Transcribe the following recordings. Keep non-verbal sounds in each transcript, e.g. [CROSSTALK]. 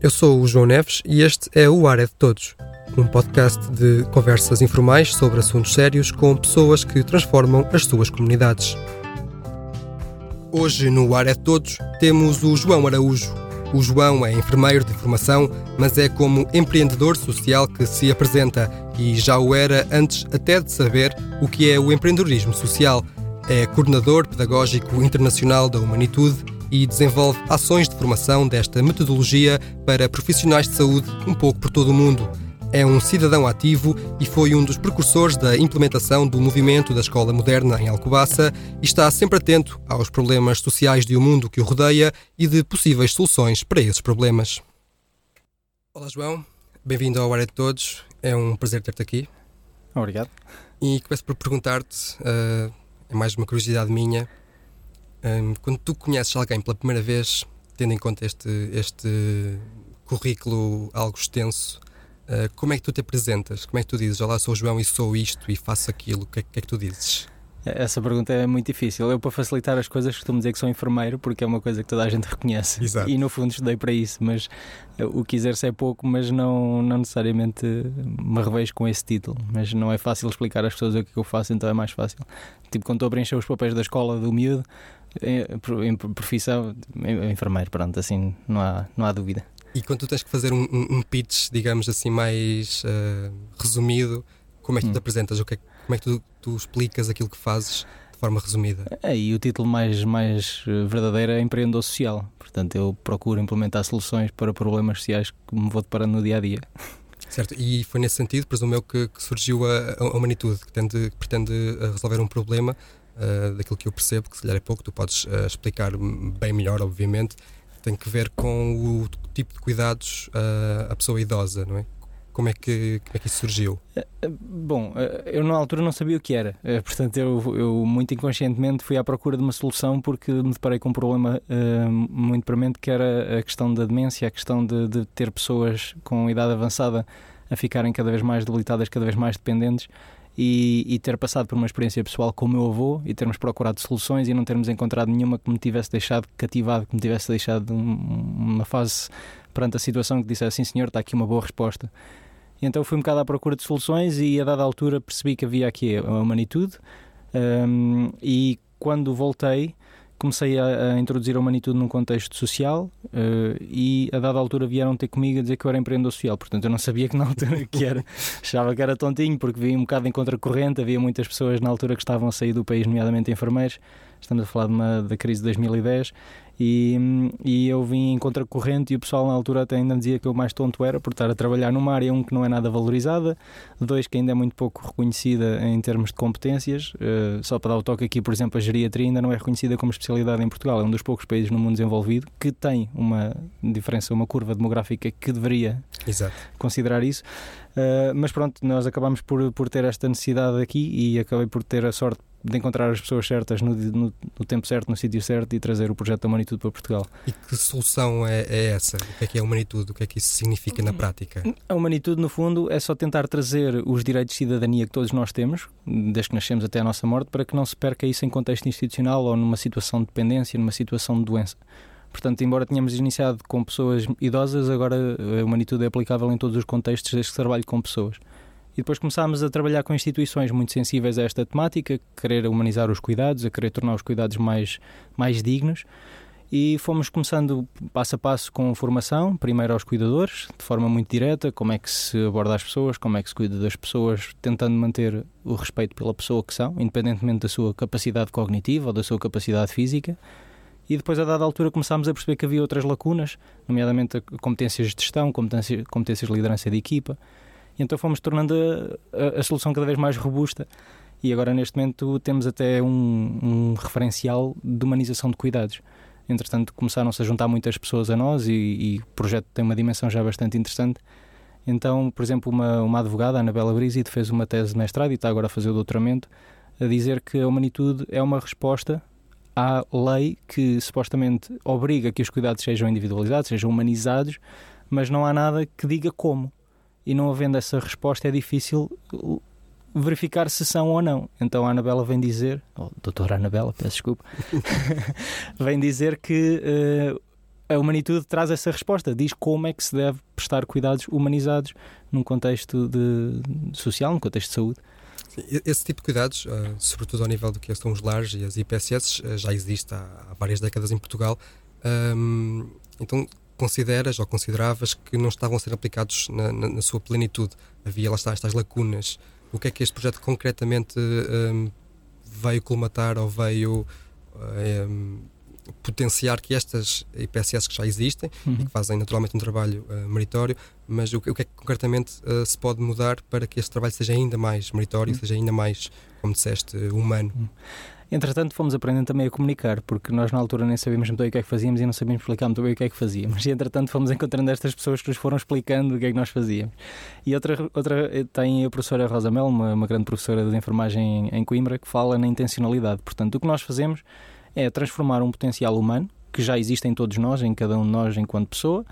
Eu sou o João Neves e este é o Ar é de Todos, um podcast de conversas informais sobre assuntos sérios com pessoas que transformam as suas comunidades. Hoje no Ar é de Todos temos o João Araújo. O João é enfermeiro de formação, mas é como empreendedor social que se apresenta e já o era antes até de saber o que é o empreendedorismo social. É coordenador pedagógico internacional da Humanitude e desenvolve ações de formação desta metodologia para profissionais de saúde um pouco por todo o mundo. É um cidadão ativo e foi um dos precursores da implementação do movimento da escola moderna em Alcobaça e está sempre atento aos problemas sociais de um mundo que o rodeia e de possíveis soluções para esses problemas. Olá, João. Bem-vindo ao Área de Todos. É um prazer ter-te aqui. Obrigado. E começo por perguntar-te, uh, é mais uma curiosidade minha, um, quando tu conheces alguém pela primeira vez, tendo em conta este, este currículo algo extenso, uh, como é que tu te apresentas? Como é que tu dizes, olá, sou o João e sou isto e faço aquilo? O que, é, que é que tu dizes? Essa pergunta é muito difícil. Eu, para facilitar as coisas, costumo dizer que sou enfermeiro, porque é uma coisa que toda a gente [LAUGHS] reconhece. Exato. E no fundo estudei para isso, mas eh, o que exerço é pouco, mas não, não necessariamente me revejo com esse título. Mas não é fácil explicar às pessoas o que eu faço, então é mais fácil. Tipo, quando estou a preencher os papéis da escola do miúdo, em profissão, enfermeiro, pronto, assim não há, não há dúvida. E quando tu tens que fazer um, um pitch, digamos assim, mais uh, resumido, como é que tu te hum. apresentas? O que é, como é que tu, tu explicas aquilo que fazes de forma resumida? É, e o título mais, mais eh, verdadeiro é empreendedor social. Portanto, eu procuro implementar soluções para problemas sociais que me vou deparando no dia a dia. Certo, e foi nesse sentido, presumo eu, que, que surgiu a, a Humanitude, que, tende, que pretende eh, resolver um problema uh, daquilo que eu percebo, que se calhar é pouco, tu podes uh, explicar bem melhor, obviamente, tem que ver com o tipo de cuidados uh, a pessoa idosa, não é? Como é, que, como é que isso surgiu? Bom, eu na altura não sabia o que era, portanto eu, eu muito inconscientemente fui à procura de uma solução porque me deparei com um problema uh, muito premente que era a questão da demência, a questão de, de ter pessoas com idade avançada a ficarem cada vez mais debilitadas, cada vez mais dependentes e, e, ter passado por uma experiência pessoal com o meu avô e termos procurado soluções e não termos encontrado nenhuma que me tivesse deixado cativado, que me tivesse deixado um, uma fase perante a situação que dissesse assim, senhor, está aqui uma boa resposta. E então fui um bocado à procura de soluções e a dada altura percebi que havia aqui a humanitude um, e quando voltei comecei a, a, introduzir a humanitude num contexto social uh, e a dada altura vieram ter comigo a dizer que eu era empreendedor social. Portanto, eu não sabia que na altura que era. [LAUGHS] Achava que era tontinho, porque via um bocado em contracorrente. Havia muitas pessoas na altura que estavam a sair do país, nomeadamente enfermeiros. Estamos a falar de uma, da crise de 2010 e, e eu vim em contracorrente e o pessoal na altura até ainda me dizia que eu mais tonto era por estar a trabalhar numa área, um, que não é nada valorizada, dois, que ainda é muito pouco reconhecida em termos de competências. Uh, só para dar o toque aqui, por exemplo, a geriatria ainda não é reconhecida como especialidade em Portugal. É um dos poucos países no mundo desenvolvido que tem uma diferença, uma curva demográfica que deveria Exato. considerar isso. Uh, mas pronto, nós acabamos por, por ter esta necessidade aqui e acabei por ter a sorte de encontrar as pessoas certas no, no, no tempo certo, no sítio certo e trazer o projeto da Humanitude para Portugal. E que solução é, é, essa? O que é que é a Humanitude? O que é que isso significa na prática? A Humanitude, no fundo, é só tentar trazer os direitos de cidadania que todos nós temos, desde que nascemos até a nossa morte, para que não se perca isso em contexto institucional ou numa situação de dependência, numa situação de doença. Portanto, embora tenhamos iniciado com pessoas idosas, agora a Humanitude é aplicável em todos os contextos desde que trabalho com pessoas. E depois começámos a trabalhar com instituições muito sensíveis a esta temática, querer humanizar os cuidados, a querer tornar os cuidados mais, mais dignos. E fomos começando passo a passo com formação, primeiro aos cuidadores, de forma muito direta, como é que se aborda as pessoas, como é que se cuida das pessoas, tentando manter o respeito pela pessoa que são, independentemente da sua capacidade cognitiva ou da sua capacidade física. E depois, a dada altura, começámos a perceber que havia outras lacunas, nomeadamente competências de gestão, competências, competências de liderança de equipa, e então fomos tornando a, a, a, solução cada vez mais robusta. E agora, neste momento, temos até um, um referencial de humanização de cuidados. Entretanto, começaram-se a juntar muitas pessoas a nós e, e, o projeto tem uma dimensão já bastante interessante. Então, por exemplo, uma, uma advogada, Anabela Brizzi, fez uma tese de mestrado e está agora a fazer o doutoramento, a dizer que a humanitude é uma resposta à lei que supostamente obriga que os cuidados sejam individualizados, sejam humanizados, mas não há nada que diga como e não havendo essa resposta é difícil uh, verificar se são ou não. Então a Anabela vem dizer, oh, doutora Anabela, peço desculpa, [LAUGHS] vem dizer que uh, a humanitude traz essa resposta, diz como é que se deve prestar cuidados humanizados num contexto de, social, num contexto de saúde. Esse tipo de cuidados, uh, sobretudo ao nível do que são os lares e as IPSS, uh, já existe há, várias décadas em Portugal. Então, consideras ou consideravas que não estavam a ser aplicados na, na, na, sua plenitude? Havia lá está, estas lacunas. O que é que este projeto concretamente um, veio colmatar ou veio um, potenciar que estas IPSS que já existem uhum. e que fazem naturalmente um trabalho uh, meritório, mas o, o, que é que concretamente uh, se pode mudar para que este trabalho seja ainda mais meritório, uhum. seja ainda mais, como disseste, humano? Uhum. Entretanto, fomos aprendendo também a comunicar, porque nós na altura nem sabíamos muito bem o que é que fazíamos e não sabíamos explicar muito bem o que é que fazíamos. [LAUGHS] E entretanto, fomos encontrando estas pessoas que nos foram explicando o que é que nós fazíamos. E outra, outra tem a professora Rosa Mel, uma, uma grande professora de enfermagem em Coimbra, que fala na intencionalidade. Portanto, o que nós fazemos é transformar um potencial humano, que já existe em todos nós, em cada um de nós enquanto pessoa,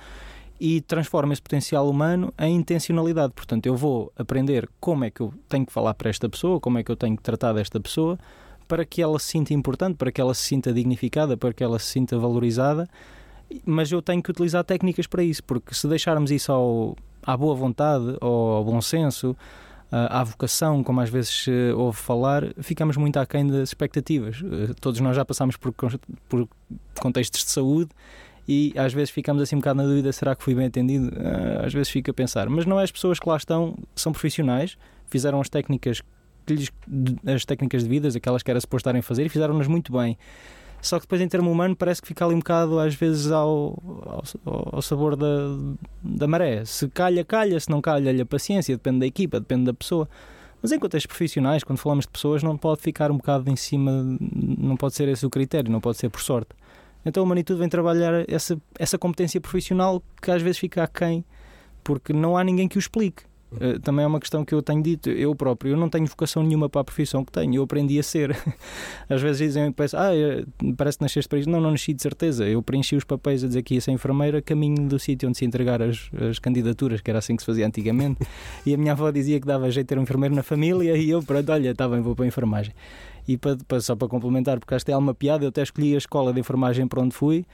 e transforma esse potencial humano em intencionalidade. Portanto, eu vou aprender como é que eu tenho que falar para esta pessoa, como é que eu tenho que tratar desta pessoa, para que ela se sinta importante, para que ela se sinta dignificada, para que ela se sinta valorizada. Mas eu tenho que utilizar técnicas para isso, porque se deixarmos isso ao, à boa vontade ou ao bom senso, à vocação, como às vezes se ouve falar, ficamos muito aquém das expectativas. Eh, todos nós já passamos por, por contextos de saúde e às vezes ficamos assim um bocado na dúvida: será que fui bem atendido? Ah, às vezes fica a pensar. Mas não é as pessoas que lá estão, são profissionais, fizeram as técnicas, as técnicas devidas, aquelas que era suposto estarem a fazer, e fizeram-nas muito bem. Só que depois, em termo humano, parece que fica ali um bocado, às vezes, ao, ao, ao sabor da, da maré. Se calha, calha, se não calha, a paciência, depende da equipa, depende da pessoa. Mas em contextos profissionais, quando falamos de pessoas, não pode ficar um bocado em cima, não pode ser esse o critério, não pode ser por sorte. Então a Manitude vem trabalhar essa, essa competência profissional que às vezes fica aquém, porque não há ninguém que o explique. Uh, também é uma questão que eu tenho dito, eu próprio, eu não tenho vocação nenhuma para a profissão que tenho, eu aprendi a ser. [LAUGHS] Às vezes dizem, ah, eh, parece que nasceste para isso. Não, não nasci de certeza. Eu preenchi os papéis a dizer que ia ser enfermeira, caminho do sítio onde se entregar as, as candidaturas, que era assim que se fazia antigamente. [LAUGHS] e a minha avó dizia que dava jeito ter um enfermeiro na família, e eu, pronto, olha, está bem, vou para a enfermagem. E para, para, só para complementar, porque acho que é uma piada, eu até escolhi a escola de enfermagem para onde fui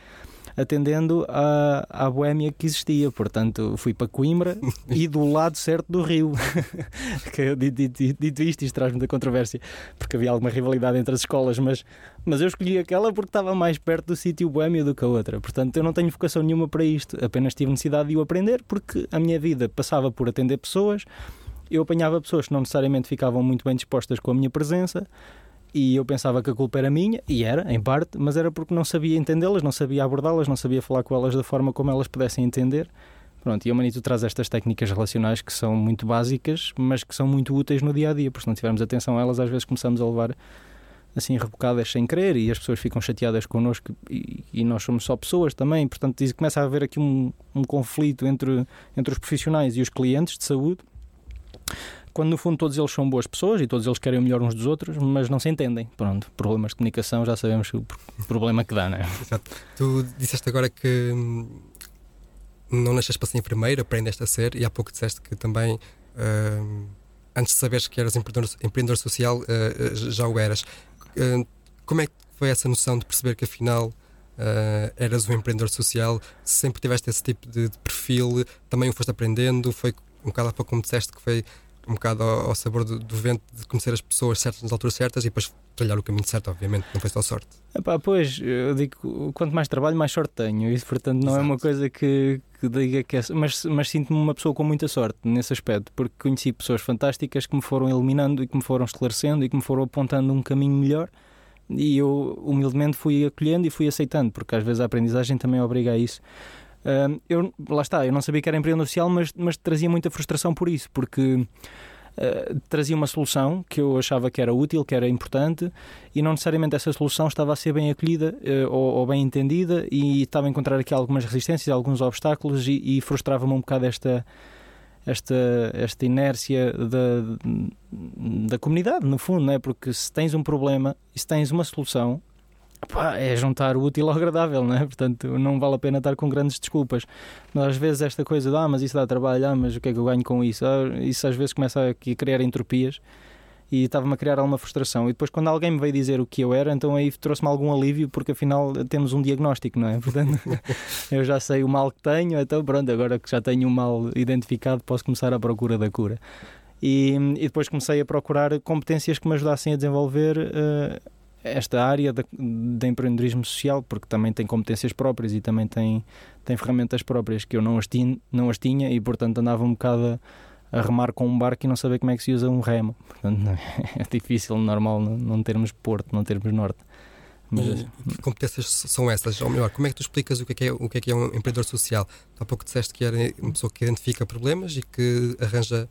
atendendo à, à boémia que existia. Portanto, fui para Coimbra [LAUGHS] e do lado certo do rio. [LAUGHS] que, dito, dito, isto, isto traz muita controvérsia, porque havia alguma rivalidade entre as escolas, mas, mas eu escolhi aquela porque estava mais perto do sítio boémio do que a outra. Portanto, eu não tenho vocação nenhuma para isto, apenas tive necessidade de o aprender porque a minha vida passava por atender pessoas. Eu apanhava pessoas que não necessariamente ficavam muito bem dispostas com a minha presença, e eu pensava que a culpa era minha, e era, em parte, mas era porque não sabia entendê-las, não sabia abordá-las, não sabia falar com elas da forma como elas pudessem entender. Pronto, e a Manito traz estas técnicas relacionais que são muito básicas, mas que são muito úteis no dia a dia, porque se não tivermos atenção a elas, às vezes começamos a levar assim rebocadas sem querer e as pessoas ficam chateadas connosco e, e nós somos só pessoas também, portanto começa a haver aqui um, um conflito entre, entre os profissionais e os clientes de saúde quando no fundo todos eles são boas pessoas e todos eles querem o melhor uns dos outros, mas não se entendem. Pronto, problemas de comunicação já sabemos o [LAUGHS] problema que dá, não é? Exato. Tu disseste agora que hum, não nasces para ser enfermeira, aprendeste a ser, e há pouco disseste que também, uh, antes de saberes que eras empreendedor, empreendedor social, uh, já o eras. Uh, como é que foi essa noção de perceber que afinal eras um empreendedor social? Sempre tiveste esse tipo de, de perfil, também o foste aprendendo? Foi um bocado há pouco como disseste que foi um bocado ao, ao sabor do, do, vento de conhecer as pessoas certas nas alturas certas e depois trilhar o caminho certo, obviamente, não foi só sorte. Epá, pois, eu digo, quanto mais trabalho, mais sorte tenho, e portanto não Exato. é uma coisa que, que diga que é. Mas, mas sinto-me uma pessoa com muita sorte nesse aspecto, porque conheci pessoas fantásticas que me foram eliminando e que me foram esclarecendo e que me foram apontando um caminho melhor. E eu humildemente fui acolhendo e fui aceitando, porque às vezes a aprendizagem também obriga a isso. Uh, eu, lá está, eu não sabia que era empreendedor social, mas, mas trazia muita frustração por isso, porque Uh, trazia uma solução que eu achava que era útil, que era importante, e não necessariamente essa solução estava a ser bem acolhida uh, ou, ou, bem entendida, e estava a encontrar aqui algumas resistências, alguns obstáculos, e, e frustrava-me um bocado esta, esta, esta inércia da, da comunidade, no fundo, não é? porque se tens um problema e se tens uma solução, Pá, é juntar o útil ao agradável, não é? Portanto, não vale a pena estar com grandes desculpas. Mas às vezes esta coisa de, ah, mas isso dá trabalho, ah, mas o que é que eu ganho com isso? Ah, isso às vezes começa a criar entropias e estava-me a criar alguma frustração. E depois, quando alguém me veio dizer o que eu era, então aí trouxe-me algum alívio, porque afinal temos um diagnóstico, não é? Portanto, [LAUGHS] eu já sei o mal que tenho, então pronto, agora que já tenho o mal identificado, posso começar à procura da cura. E, e depois comecei a procurar competências que me ajudassem a desenvolver. Uh, esta área de, de, empreendedorismo social, porque também tem competências próprias e também tem, tem ferramentas próprias que eu não as tinha, não as tinha e, portanto, andava um bocado a, a remar com um barco e não saber como é que se usa um remo. Portanto, [LAUGHS] é difícil, normal, não, termos porto, não termos norte. Mas... Que competências são essas? Ou melhor, como é que tu explicas o que é, que é, o que é, que é um empreendedor social? Há pouco disseste que era uma pessoa que identifica problemas e que arranja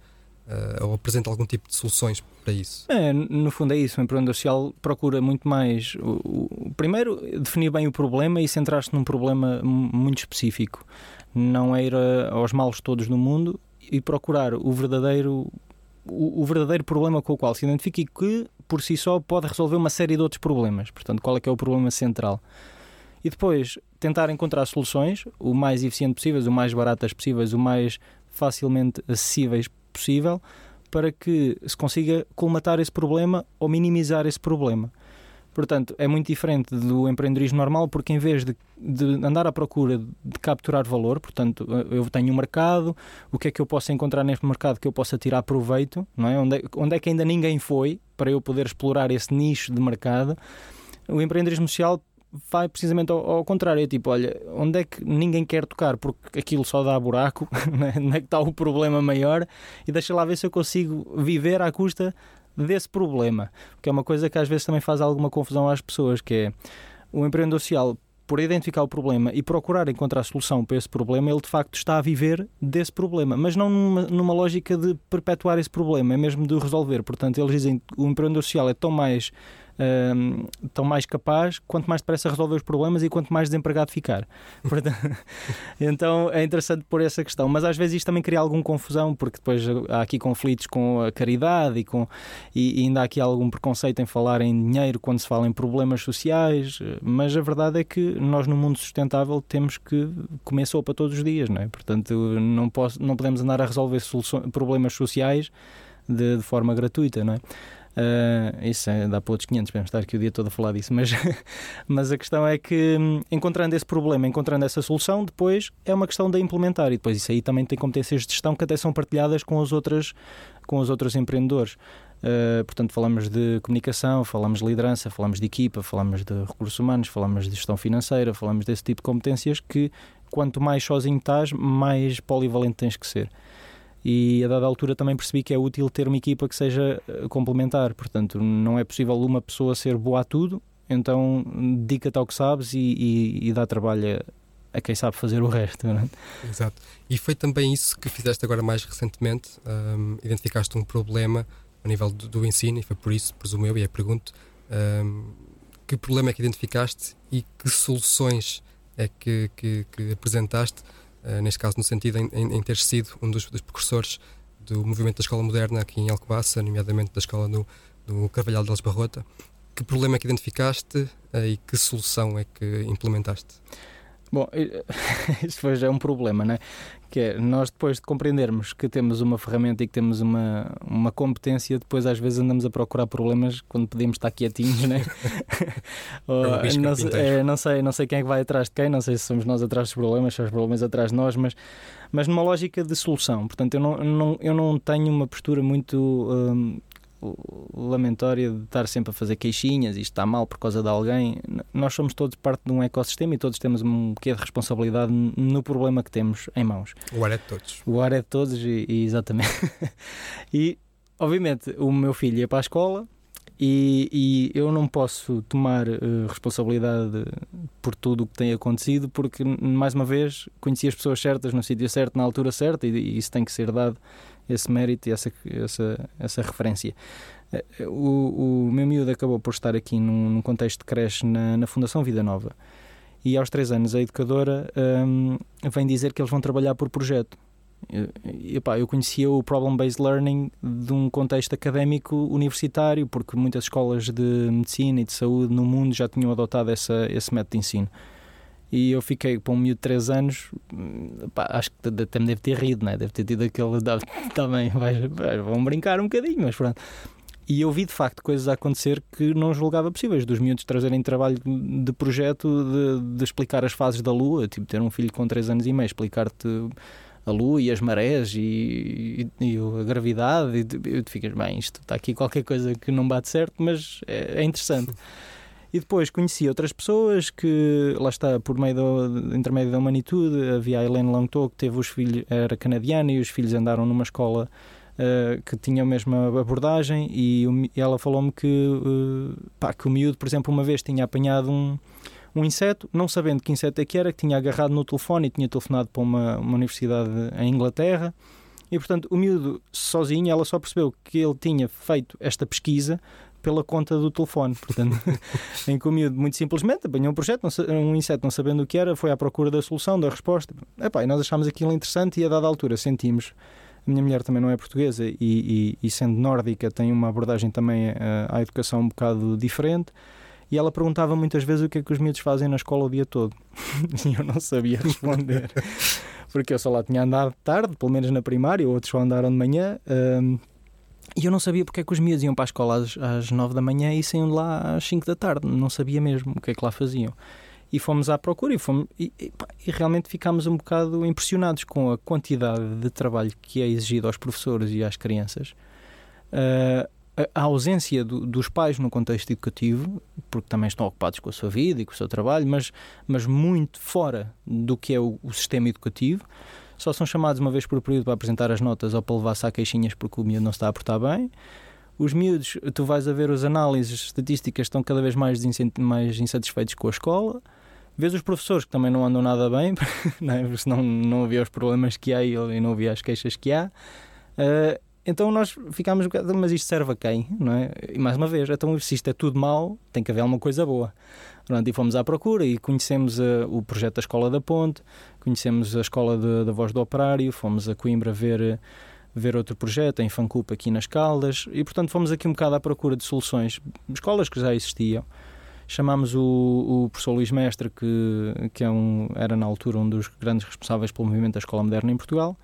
uh, ou apresenta algum tipo de soluções para isso? É, no fundo é isso. O empreendedor social procura muito mais. O, o, primeiro, definir bem o problema e centrar-se num problema muito específico. Não é ir a, aos males todos no mundo e procurar o verdadeiro. O, o verdadeiro problema com o qual se identifica e que, por si só, pode resolver uma série de outros problemas. Portanto, qual é que é o problema central? E depois tentar encontrar soluções o mais eficiente possíveis, o mais baratas possíveis, o mais facilmente acessíveis possível para que se consiga colmatar esse problema ou minimizar esse problema. Portanto, é muito diferente do empreendedorismo normal, porque em vez de, de, andar à procura de capturar valor, portanto, eu tenho um mercado, o que é que eu posso encontrar neste mercado que eu possa tirar proveito, não é? Onde, é, onde é que ainda ninguém foi para eu poder explorar esse nicho de mercado? O empreendedorismo social vai precisamente ao, ao, contrário. É tipo, olha, onde é que ninguém quer tocar porque aquilo só dá buraco, [LAUGHS] né? onde é que está o problema maior e deixa lá ver se eu consigo viver à custa desse problema. Que é uma coisa que às vezes também faz alguma confusão às pessoas, que é o empreendedor social por identificar o problema e procurar encontrar solução para esse problema, ele de facto está a viver desse problema, mas não numa, numa lógica de perpetuar esse problema, é mesmo de resolver. Portanto, eles dizem que o empreendedor social é tão mais uh, tão mais capaz quanto mais depressa resolver os problemas e quanto mais desempregado ficar. [LAUGHS] [LAUGHS] então é interessante por essa questão. Mas às vezes isto também cria alguma confusão, porque depois há aqui conflitos com a caridade e, com, e, e ainda há aqui algum preconceito em falar em dinheiro quando se fala em problemas sociais. Mas a verdade é que nós, no mundo sustentável, temos que comer sopa todos os dias, não é? Portanto, não, posso, não podemos andar a resolver problemas sociais de, de forma gratuita, não é? Uh, isso é, dá para outros 500, podemos estar aqui o dia todo a falar disso, mas, [LAUGHS] mas a questão é que, hum, encontrando esse problema, encontrando essa solução, depois é uma questão de implementar e depois isso aí também tem competências de gestão que até são partilhadas com os outros, com os outros empreendedores. Uh, portanto, falamos de comunicação, falamos de liderança, falamos de equipa, falamos de recursos humanos, falamos de gestão financeira, falamos desse tipo de competências que, quanto mais sozinho estás, mais polivalente tens que ser e a dada altura também percebi que é útil ter uma equipa que seja eh, complementar, portanto não é possível uma pessoa ser boa a tudo, então dedica-te ao que sabes e, e, e dá trabalho a, a, quem sabe fazer o resto. É? Exato. E foi também isso que fizeste agora mais recentemente, um, identificaste um problema a nível do, do, ensino e foi por isso, presumo eu, e aí pergunto, um, que problema é que identificaste e que soluções é que, que, que apresentaste eh, neste caso no sentido em, em, em ter sido um dos, dos, precursores do movimento da escola moderna aqui em Alcobaça, nomeadamente da escola do, do Carvalhal de Barrota. Que problema é que identificaste uh, e que solução é que implementaste? Bom, [LAUGHS] isso foi já um problema, né? Que é, nós depois de compreendermos que temos uma ferramenta e que temos uma, uma competência, depois às vezes andamos a procurar problemas quando podemos estar quietinhos, né? [LAUGHS] Ou, não, é, não, sei, não sei quem é que vai atrás de quem, não sei se somos nós atrás dos problemas, se os problemas atrás de nós, mas, mas numa lógica de solução. Portanto, eu não, não, eu não tenho uma postura muito. Hum, lamentória de estar sempre a fazer queixinhas, isto está mal por causa de alguém. Nós somos todos parte de um ecossistema e todos temos um quê de responsabilidade no problema que temos em mãos. O ar é de todos. O ar é de todos, e, e exatamente. [LAUGHS] e, obviamente, o meu filho ia para a escola e, e eu não posso tomar uh, responsabilidade por tudo o que tem acontecido porque, mais uma vez, conheci as pessoas certas no sítio certo, na altura certa e, e isso tem que ser dado esse mérito e essa, essa, essa referência. Eh, o, o meu miúdo acabou por estar aqui num, num contexto de creche na, na, Fundação Vida Nova. E aos três anos a educadora um, vem dizer que eles vão trabalhar por projeto. E, epá, eu conhecia o Problem-Based Learning de um contexto académico universitário, porque muitas escolas de medicina e de saúde no mundo já tinham adotado essa, esse método de ensino. E eu fiquei para um miúdo de 3 anos, pá, acho que até me deve ter rido, né? deve ter tido aquele. [LAUGHS] Também, vão brincar um bocadinho, mas pronto. e eu vi de facto coisas a acontecer que não julgava possíveis, dos miúdos trazerem trabalho de projeto, de, de explicar as fases da Lua, tipo ter um filho com 3 anos e meio, explicar-te a lua e as marés e, e, e a gravidade e tu, e tu ficas, bem, isto está aqui qualquer coisa que não bate certo, mas é, é interessante. E depois conheci outras pessoas que, lá está, por meio do intermédio da humanitude, havia a Helene Langto, que teve os filhos, era canadiana e os filhos andaram numa escola uh, que tinha a mesma abordagem e, e ela falou-me que, uh, pá, que o miúdo, por exemplo, uma vez tinha apanhado um um inseto, não sabendo que inseto é que era, que tinha agarrado no telefone e tinha telefonado para uma, uma universidade em Inglaterra. E, portanto, o miúdo sozinho, ela só percebeu que ele tinha feito esta pesquisa pela conta do telefone. Portanto, [LAUGHS] em que o miúdo, muito simplesmente, apanhou um projeto, um inseto, não sabendo o que era, foi à procura da solução, da resposta. Epá, e nós achámos aquilo interessante e, a dada altura, sentimos. A minha mulher também não é portuguesa e, e, e sendo nórdica, tem uma abordagem também eh, à educação um bocado diferente. E ela perguntava muitas vezes o que é que os miúdos fazem na escola o dia todo. [LAUGHS] e eu não sabia responder. [LAUGHS] Porque eu só lá tinha andado tarde, pelo menos na primária, outros só andaram de manhã. Um, e eu não sabia porque é que os miúdos iam para a escola às, às 9 da manhã e saíam de lá às 5 da tarde. Não sabia mesmo o que é que lá faziam. E fomos à procura e, fomos, e, e, e realmente ficámos um bocado impressionados com a quantidade de trabalho que é exigido aos professores e às crianças. Uh, a ausência do, dos pais no contexto educativo, porque também estão ocupados com a sua vida e com o seu trabalho, mas, mas muito fora do que é o, o sistema educativo. Só são chamados uma vez por período para apresentar as notas ou para levar-se a queixinhas porque o miúdo não está a portar bem. Os miúdos, tu vais a ver as análises estatísticas, estão cada vez mais, mais insatisfeitos com a escola. Vês os professores que também não andam nada bem, [LAUGHS] não é? senão não havia os problemas que há e não havia as queixas que há. Uh, então nós ficámos, mas isto serve a quem? Não é? E mais uma vez, então se isto é tudo mau, tem que haver alguma coisa boa. Pronto, e fomos à procura e conhecemos uh, o projeto da Escola da Ponte, conhecemos a Escola da Voz do Operário, fomos a Coimbra ver, ver outro projeto, em Fancupa, aqui nas Caldas, e portanto fomos aqui um bocado à procura de soluções, escolas que já existiam. Chamámos o, o professor Luís Mestre, que, que é um, era na altura um dos grandes responsáveis pelo movimento da Escola Moderna em Portugal,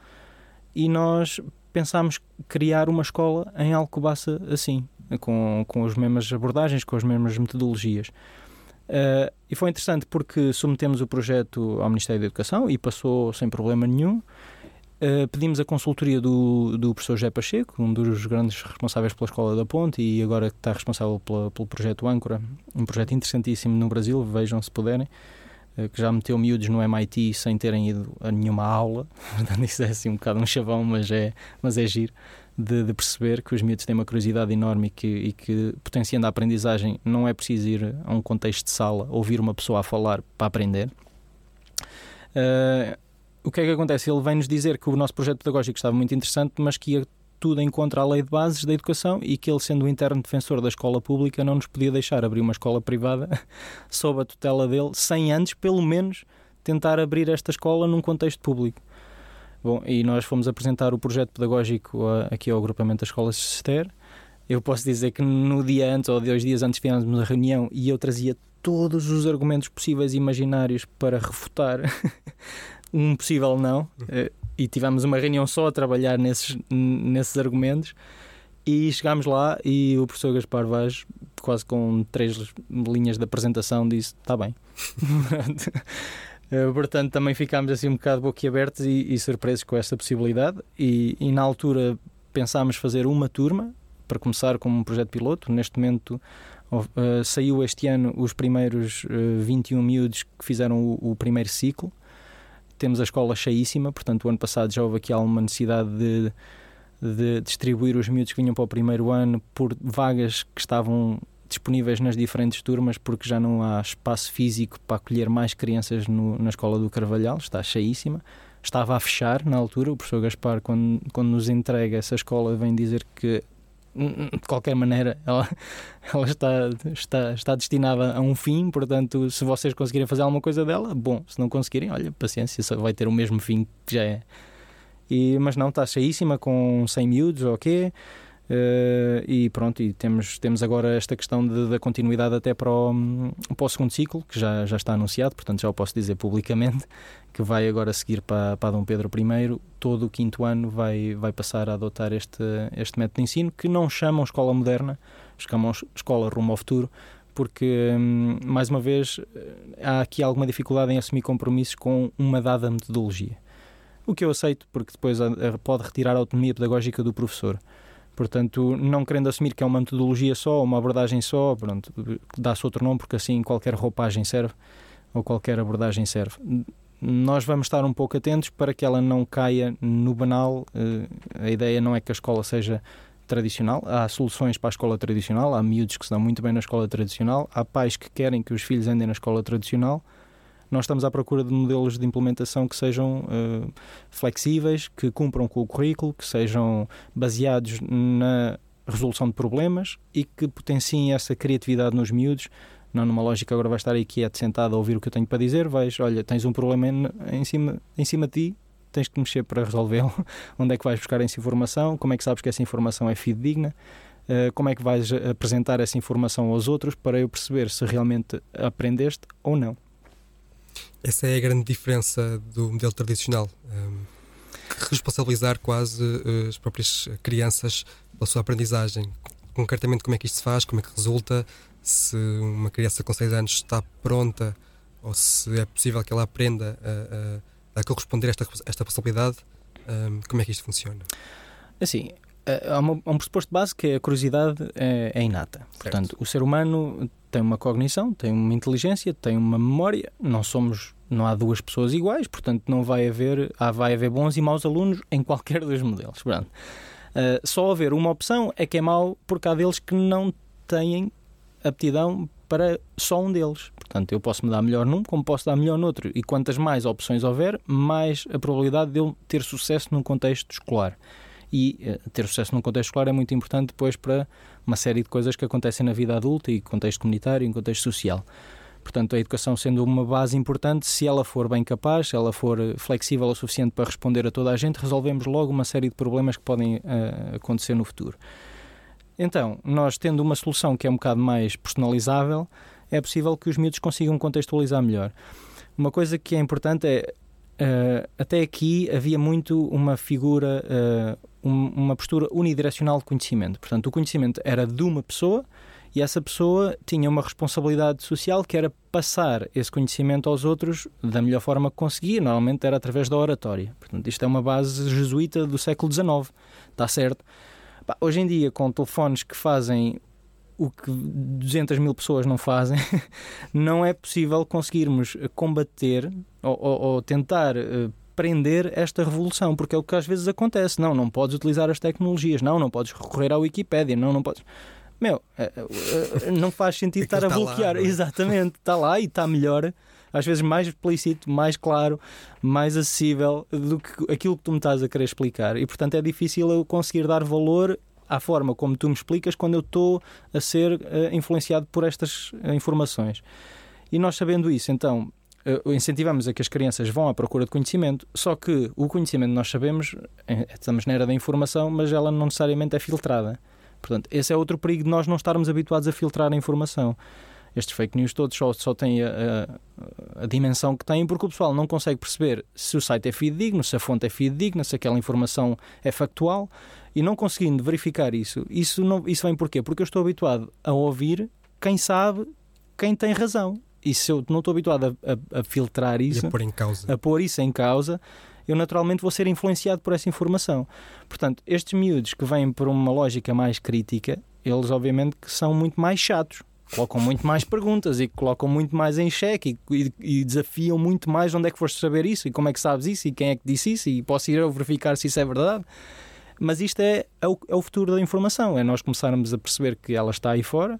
e nós pensámos criar uma escola em Alcobaça assim, com, com as mesmas abordagens, com as mesmas metodologias. Uh, e foi interessante porque submetemos o projeto ao Ministério da Educação e passou sem problema nenhum. Uh, pedimos a consultoria do, do professor José Pacheco, um dos grandes responsáveis pela Escola da Ponte e agora está responsável pela, pelo projeto Âncora, um projeto interessantíssimo no Brasil, vejam se puderem. Eh, que já meteu miúdos no MIT sem terem ido a nenhuma aula. [LAUGHS] Portanto, isso é assim um bocado um chavão, mas é, mas é giro de, de perceber que os miúdos têm uma curiosidade enorme e que, e que, potenciando a aprendizagem, não é preciso ir a um contexto de sala, ouvir uma pessoa a falar para aprender. Uh, o que é que acontece? Ele vem-nos dizer que o nosso projeto pedagógico estava muito interessante, mas que ia tudo em contra a lei de bases da educação e que ele, sendo o interno defensor da escola pública, não nos podia deixar abrir uma escola privada [LAUGHS] sob a tutela dele, sem antes, pelo menos, tentar abrir esta escola num contexto público. Bom, e nós fomos apresentar o projeto pedagógico aqui ao agrupamento das escolas Sister. Eu posso dizer que no dia antes ou dois dias antes fizemos uma reunião e eu trazia todos os argumentos possíveis e imaginários para refutar [LAUGHS] um possível não. Eh, e tivemos uma reunião só a trabalhar nesses, nesses argumentos e chegámos lá e o professor Gaspar Vaz, quase com três linhas de apresentação, disse: Está bem. [LAUGHS] Eh, portanto, também ficámos assim um bocado boquiabertos e, e surpresos com esta possibilidade. E, e, na altura pensámos fazer uma turma para começar como um projeto piloto. Neste momento uh, saiu este ano os primeiros uh, 21 miúdos que fizeram o, o primeiro ciclo temos a escola cheíssima, portanto, o ano passado já houve aqui alguma necessidade de, de distribuir os miúdos que vinham para o primeiro ano por vagas que estavam disponíveis nas diferentes turmas, porque já não há espaço físico para acolher mais crianças no, na escola do Carvalhal, está cheíssima. Estava a fechar na altura, o professor Gaspar, quando, quando nos entrega essa escola, vem dizer que de qualquer maneira, [LAUGHS] ela, ela está, está, está destinada a um fim, portanto, se vocês conseguirem fazer alguma coisa dela, bom, se não conseguirem, olha, paciência, vai ter o mesmo fim que já é. E, mas não, está cheíssima com 100 miúdos, ok. Uh, e pronto, e temos, temos agora esta questão de, da continuidade até para o, para o segundo ciclo, que já, já está anunciado, portanto já o posso dizer publicamente, [LAUGHS] que vai agora seguir para, para Dom Pedro I. Todo o quinto ano vai, vai passar a adotar este, este método de ensino, que não chamam escola moderna, chamam escola rumo ao futuro, porque, hum, mais uma vez, há aqui alguma dificuldade em assumir compromissos com uma dada metodologia. O que eu aceito, porque depois pode retirar a autonomia pedagógica do professor. Portanto, não querendo assumir que é uma metodologia só, uma abordagem só, pronto, dá-se outro nome porque assim qualquer roupagem serve ou qualquer abordagem serve. Nós vamos estar um pouco atentos para que ela não caia no banal. Eh, a ideia não é que a escola seja tradicional, há soluções para a escola tradicional, há miúdos que se dão muito bem na escola tradicional, há pais que querem que os filhos andem na escola tradicional nós estamos à procura de modelos de implementação que sejam uh, flexíveis, que cumpram com o currículo, que sejam baseados na resolução de problemas e que potenciem essa criatividade nos miúdos. Não numa lógica agora vai estar aí quieto, sentado a ouvir o que eu tenho para dizer, vais, olha, tens um problema em, em cima, em cima de ti, tens que mexer para resolvê-lo. [LAUGHS] Onde é que vais buscar essa informação? Como é que sabes que essa informação é fidedigna? Uh, como é que vais apresentar essa informação aos outros para eu perceber se realmente aprendeste ou não? Essa é a grande diferença do modelo tradicional. Um, responsabilizar quase uh, as próprias crianças pela sua aprendizagem. Concretamente, como é que isto se faz, como é que resulta, se uma criança com 6 anos está pronta ou se é possível que ela aprenda a, a, a corresponder a esta, esta possibilidade, um, como é que isto funciona? Assim, há, um pressuposto básico que é a curiosidade é, é inata. Certo. Portanto, o ser humano tem uma cognição, tem uma inteligência, tem uma memória. Não somos, não há duas pessoas iguais, portanto não vai haver, há, vai haver bons e maus alunos em qualquer dos modelos. Pronto. Uh, só haver uma opção é que é mau porque há deles que não têm aptidão para só um deles. Portanto, eu posso me dar melhor num, como posso dar melhor noutro. E quantas mais opções houver, mais a probabilidade de eu ter sucesso num contexto escolar e uh, ter sucesso num contexto escolar é muito importante depois para uma série de coisas que acontecem na vida adulta e contexto comunitário e contexto social. Portanto, a educação sendo uma base importante, se ela for bem capaz, se ela for eh, flexível o suficiente para responder a toda a gente, resolvemos logo uma série de problemas que podem uh, acontecer no futuro. Então, nós tendo uma solução que é um bocado mais personalizável, é possível que os miúdos consigam contextualizar melhor. Uma coisa que é importante é, uh, até aqui havia muito uma figura, uh, uma postura unidirecional de conhecimento. Portanto, o conhecimento era de uma pessoa e essa pessoa tinha uma responsabilidade social que era passar esse conhecimento aos outros da melhor forma que conseguia, normalmente era através da oratória. Portanto, isto é uma base jesuíta do século XIX, está certo. Hoje em dia, com telefones que fazem o que 200 mil pessoas não fazem, [LAUGHS] não é possível conseguirmos combater ou, ou, ou tentar uh, prender esta revolução, porque é o que às vezes acontece. Não, não podes utilizar as tecnologias, não, não podes recorrer à Wikipédia, não, não podes. Meu, eh, eh, não faz sentido [LAUGHS] estar a bloquear. Lá, é? Exatamente, está lá e está melhor, às vezes mais explícito, mais claro, mais acessível do que aquilo que tu me estás a querer explicar. E portanto é difícil eu conseguir dar valor à forma como tu me explicas quando eu estou a ser uh, influenciado por estas uh, informações. E nós sabendo isso, então, incentivamos a que as crianças vão à procura de conhecimento, só que o conhecimento nós sabemos, estamos na era da informação, mas ela não necessariamente é filtrada. Portanto, esse é outro perigo de nós não estarmos habituados a filtrar a informação estes fake news todos só, só têm a, a, a, dimensão que têm porque o pessoal não consegue perceber se o site é fidedigno, se a fonte é fidedigna, se aquela informação é factual e não conseguindo verificar isso, isso, não, isso vem porquê? Porque eu estou habituado a ouvir quem sabe, quem tem razão. E se eu não estou habituado a, a, a filtrar isso, a pôr, a pôr isso em causa, eu naturalmente vou ser influenciado por essa informação. Portanto, estes miúdos que vêm por uma lógica mais crítica, eles obviamente que são muito mais chatos colocam muito mais perguntas e colocam muito mais em xeque e, e, desafiam muito mais onde é que foste saber isso e como é que sabes isso e quem é que disse isso e posso ir a verificar se isso é verdade. Mas isto é, é, o, é o futuro da informação, é nós começarmos a perceber que ela está aí fora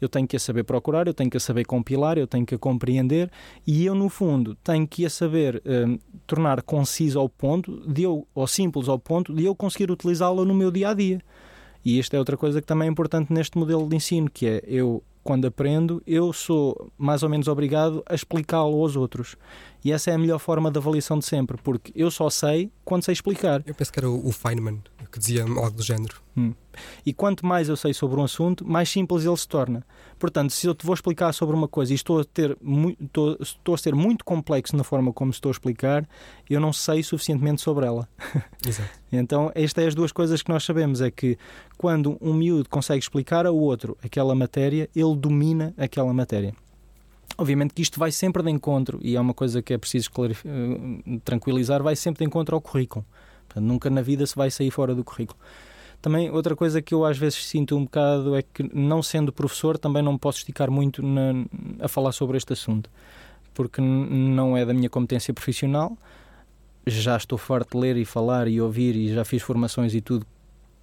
eu tenho que a saber procurar, eu tenho que a saber compilar, eu tenho que a compreender e eu, no fundo, tenho que a saber um, tornar conciso ao ponto, de eu, ou simples ao ponto, de eu conseguir utilizá-la no meu dia a dia. E esta é outra coisa que também é importante neste modelo de ensino, que é eu quando aprendo, eu sou mais ou menos obrigado a explicá-lo aos outros. E essa é a melhor forma de avaliação de sempre, porque eu só sei quando sei explicar. Eu penso que era o Feynman que dizia algo do género. Hum. E quanto mais eu sei sobre um assunto, mais simples ele se torna. Portanto, se eu te vou explicar sobre uma coisa e estou a, ter, estou, estou a ser muito complexo na forma como estou a explicar, eu não sei suficientemente sobre ela. [LAUGHS] Exato. então, estas são as duas coisas que nós sabemos: é que quando um miúdo consegue explicar ao outro aquela matéria, ele domina aquela matéria. Obviamente que isto vai sempre de encontro, e é uma coisa que é preciso uh, tranquilizar, vai sempre de encontro ao currículo. Portanto, nunca na vida se vai sair fora do currículo. Também outra coisa que eu às vezes sinto um bocado é que, não sendo professor, também não posso esticar muito na, a falar sobre este assunto, porque não é da minha competência profissional. Já estou farto de ler e falar e ouvir e já fiz formações e tudo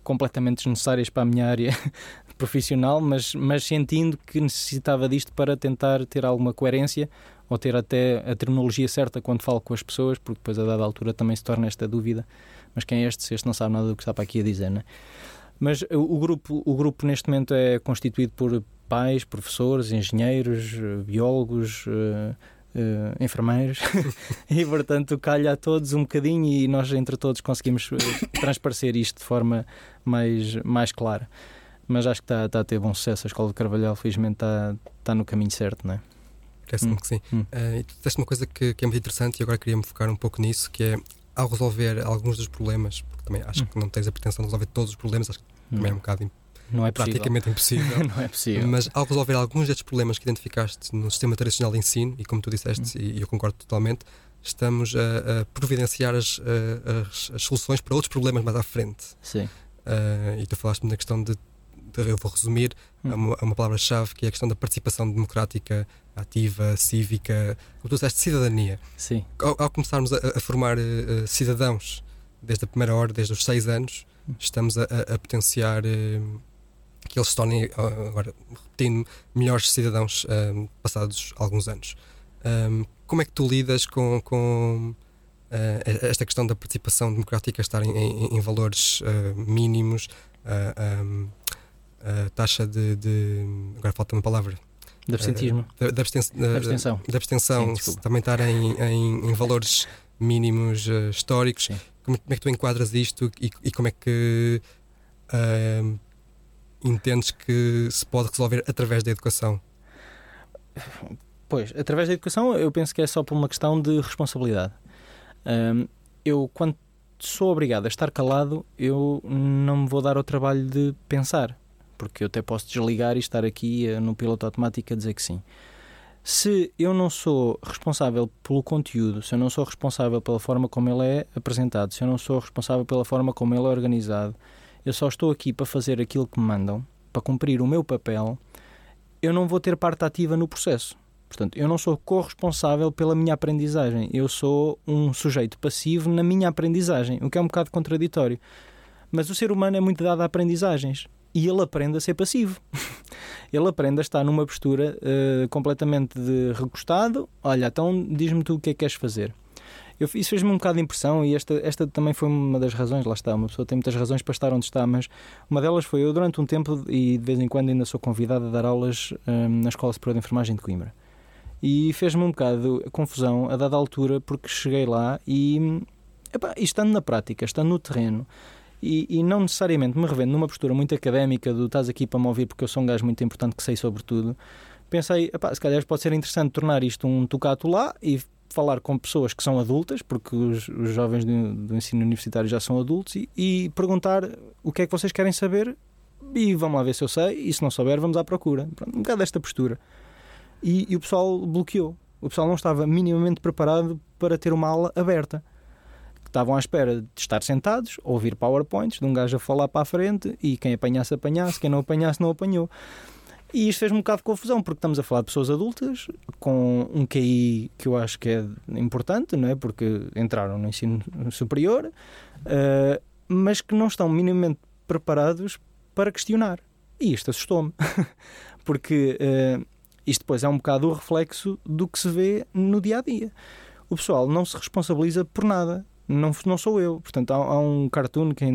completamente desnecessárias para a minha área [LAUGHS] profissional, mas, mas sentindo que necessitava disto para tentar ter alguma coerência ou ter até a terminologia certa quando falo com as pessoas, porque depois a dada altura também se torna esta dúvida, mas quem é este se este não sabe nada do que está para aqui a dizer, né? Mas o grupo, o grupo neste momento é constituído por pais, professores, engenheiros, biólogos, uh, uh, enfermeiros [LAUGHS] e portanto calha a todos um bocadinho e nós entre todos conseguimos eh, transparecer isto de forma mais, mais clara mas acho que está, está a ter bom sucesso. A Escola de Carvalhal, felizmente, está, está no caminho certo, não é? Parece-me hum. que sim. Hum. Uh, e tu disseste uma coisa que, que, é muito interessante e agora queria-me focar um pouco nisso, que é ao resolver alguns dos problemas, porque também acho hum. que não tens a pretensão de resolver todos os problemas, acho que também é um bocado não é praticamente impossível. [LAUGHS] não é possível. Mas ao resolver alguns destes problemas que identificaste no sistema tradicional de ensino, e como tu disseste, hum. e, e eu concordo totalmente, estamos a, a providenciar as, as, as, soluções para outros problemas mais à frente. Sim. Uh, e tu falaste-me da questão de eu vou resumir hum. a uma, uma palavra-chave que é a questão da participação democrática, ativa, cívica, como tu disseste, cidadania. Sim. Ao, ao começarmos a, a formar uh, cidadãos desde a primeira hora, desde os seis anos, hum. estamos a, a potenciar uh, que eles se tornem, agora repetindo, melhores cidadãos um, passados alguns anos. Um, como é que tu lidas com, com uh, esta questão da participação democrática estar em, em, em valores uh, mínimos, uh, um, a taxa de, de agora falta uma palavra. De abstentismo da, da, absten, da abstenção, da abstenção Sim, também estar em, em, em valores mínimos uh, históricos. Como, como, é que tu enquadras isto e, e como é que uh, entendes que se pode resolver através da educação? Pois, através da educação eu penso que é só por uma questão de responsabilidade. Um, eu quando sou obrigado a estar calado eu não me vou dar ao trabalho de pensar porque eu até posso desligar e estar aqui eh, no piloto automático a dizer que sim. Se eu não sou responsável pelo conteúdo, se eu não sou responsável pela forma como ele é apresentado, se eu não sou responsável pela forma como ele é organizado, eu só estou aqui para fazer aquilo que me mandam, para cumprir o meu papel, eu não vou ter parte ativa no processo. Portanto, eu não sou corresponsável pela minha aprendizagem, eu sou um sujeito passivo na minha aprendizagem, o que é um bocado contraditório. Mas o ser humano é muito dado a aprendizagens e ele aprende a ser passivo. [LAUGHS] ele aprende a estar numa postura uh, completamente de recostado. Olha, então diz-me tu o que é que queres fazer. Eu, isso fez-me um bocado de impressão e esta, esta também foi uma das razões, lá está, uma pessoa tem muitas razões para estar onde está, mas uma delas foi eu durante um tempo e de vez em quando ainda sou convidado a dar aulas um, na Escola Superior de Enfermagem de Coimbra. E fez-me um bocado confusão a dada altura porque cheguei lá e, epá, e estando na prática, estando no terreno, e, e, não necessariamente me revendo numa postura muito académica do estás aqui para me ouvir porque eu sou um gajo muito importante que sei sobre tudo. Pensei, se calhar pode ser interessante tornar isto um tocato lá e falar com pessoas que são adultas, porque os, os jovens do, do, ensino universitário já são adultos, e, e, perguntar o que é que vocês querem saber e vamos lá ver se eu sei, e se não souber, vamos à procura. Pronto, um bocado desta postura. E, e o pessoal bloqueou. O pessoal não estava minimamente preparado para ter uma aula aberta estavam à espera de estar sentados, ouvir PowerPoints de um gajo a falar para a frente e quem apanhasse, apanhasse, quem não apanhasse, não apanhou. E isto fez-me um bocado de confusão, porque estamos a falar de pessoas adultas com um QI que eu acho que é importante, não é? Porque entraram no ensino superior, uh, mas que não estão minimamente preparados para questionar. E isto assustou-me, [LAUGHS] porque uh, isto depois é um bocado o reflexo do que se vê no dia a dia. O pessoal não se responsabiliza por nada não, não sou eu. Portanto, há, há, um cartoon que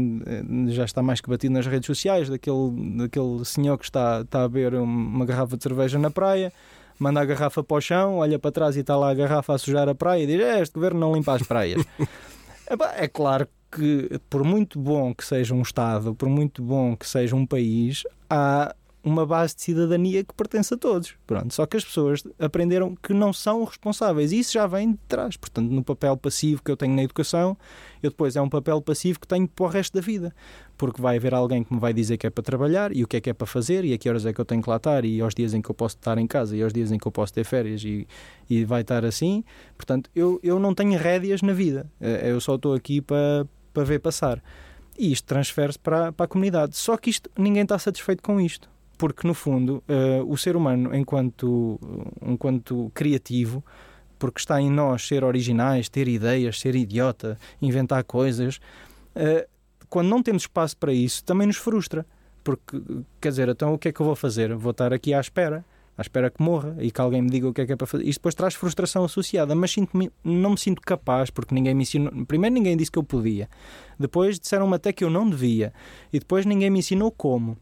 já está mais que batido nas redes sociais, daquele, daquele senhor que está, está a beber uma garrafa de cerveja na praia, manda a garrafa para o chão, olha para trás e está lá a garrafa a sujar a praia e diz: é, Este governo não limpa as praias. [LAUGHS] é claro que, por muito bom que seja um Estado, por muito bom que seja um país, há uma base de cidadania que pertence a todos. Pronto, só que as pessoas aprenderam que não são responsáveis e isso já vem de trás. Portanto, no papel passivo que eu tenho na educação, eu depois é um papel passivo que tenho para o resto da vida. Porque vai haver alguém que me vai dizer que é para trabalhar e o que é que é para fazer e a que horas é que eu tenho que lá estar e aos dias em que eu posso estar em casa e aos dias em que eu posso ter férias e, e vai estar assim. Portanto, eu, eu não tenho rédeas na vida. Eh, eu só estou aqui para, para ver passar. E isto transfere-se para, para a comunidade. Só que isto, ninguém está satisfeito com isto porque no fundo uh, o ser humano enquanto enquanto criativo porque está em nós ser originais ter ideias ser idiota inventar coisas uh, quando não temos espaço para isso também nos frustra porque quer dizer então o que é que eu vou fazer vou estar aqui à espera à espera que morra e que alguém me diga o que é que é para fazer. Isto depois traz frustração associada, mas sinto não me sinto capaz porque ninguém me ensinou. Primeiro, ninguém disse que eu podia, depois disseram-me até que eu não devia, e depois ninguém me ensinou como.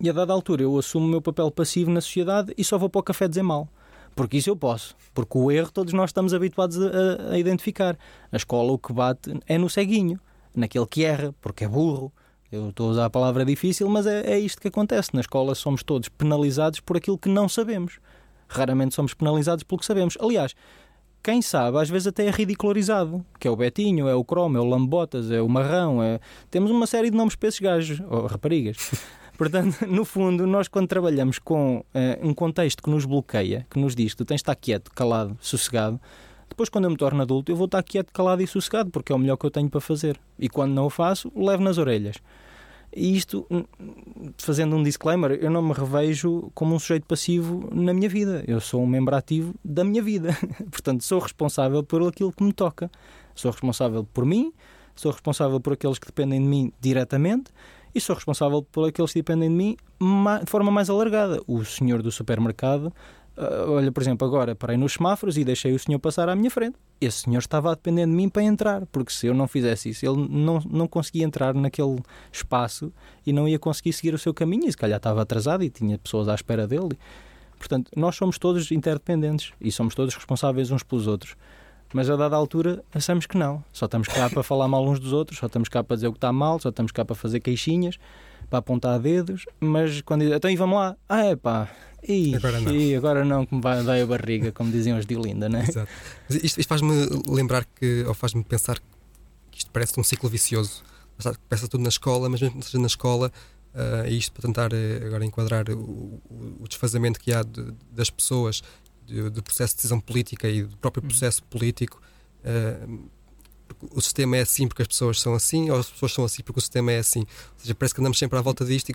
E a dada altura eu assumo o meu papel passivo na sociedade e só vou para o café dizer mal. Porque isso eu posso. Porque o erro todos nós estamos habituados a, a identificar. A escola o que bate é no ceguinho, naquele que erra, porque é burro. Eu estou a usar a palavra difícil, mas é, é isto que acontece. Na escola somos todos penalizados por aquilo que não sabemos. Raramente somos penalizados pelo que sabemos. Aliás, quem sabe, às vezes até é ridicularizado, que é o Betinho, é o Cromo, é o Lambotas, é o Marrão, é... temos uma série de nomes para esses gajos, ou raparigas. Portanto, [LAUGHS] no fundo, nós quando trabalhamos com uh, um contexto que nos bloqueia, que nos diz que tu tens de estar quieto, calado, sossegado, depois quando eu me torno adulto eu vou estar quieto, calado e sossegado, porque é o melhor que eu tenho para fazer. E quando não o faço, levo nas orelhas. E isto, fazendo um disclaimer, eu não me revejo como um sujeito passivo na minha vida. Eu sou um membro ativo da minha vida. [LAUGHS] Portanto, sou responsável por aquilo que me toca. Sou responsável por mim, sou responsável por aqueles que dependem de mim diretamente e sou responsável por aqueles que dependem de mim de forma mais alargada. O senhor do supermercado, uh, olha, por exemplo, agora parei nos semáforos e deixei o senhor passar à minha frente. Esse senhor estava a depender de mim para entrar, porque se eu não fizesse isso, ele não, não conseguia entrar naquele espaço e não ia conseguir seguir o seu caminho e se calhar estava atrasado e tinha pessoas à espera dele. Portanto, nós somos todos interdependentes e somos todos responsáveis uns pelos outros. Mas a dada altura achamos que não. Só estamos cá para falar mal uns dos outros, só estamos cá para dizer o que está mal, só estamos cá para fazer queixinhas, para apontar dedos. Mas quando então e vamos lá, ah é pá, e agora não, e agora não que me vai dar a barriga, como diziam os de Linda, né? Exato. Isto, isto faz-me lembrar que, ou faz-me pensar que isto parece um ciclo vicioso. Começa tudo na escola, mas mesmo que seja na escola, uh, e isto para tentar uh, agora enquadrar o, o, o, desfazamento que há de, das pessoas do processo de decisão política e do próprio uhum. processo político. Uh, o sistema é assim porque as pessoas são assim, ou as pessoas são assim porque o sistema é assim. Ou seja, parece que andamos sempre à volta disto e,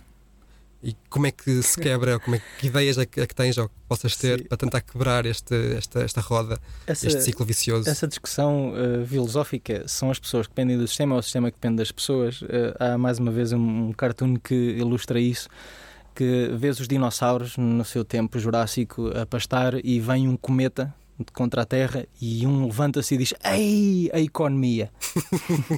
e como é que se quebra, como é que ideias é que, é que tens ou que possas ter Sim. para tentar quebrar este, esta, esta roda, essa, este ciclo vicioso. Essa discussão uh, filosófica são as pessoas que dependem do sistema ou o sistema que depende das pessoas. Uh, há mais uma vez um, um cartoon que ilustra isso que vês os dinossauros no seu tempo jurássico a pastar e vem um cometa contra a Terra e um levanta-se e diz Ei, a economia!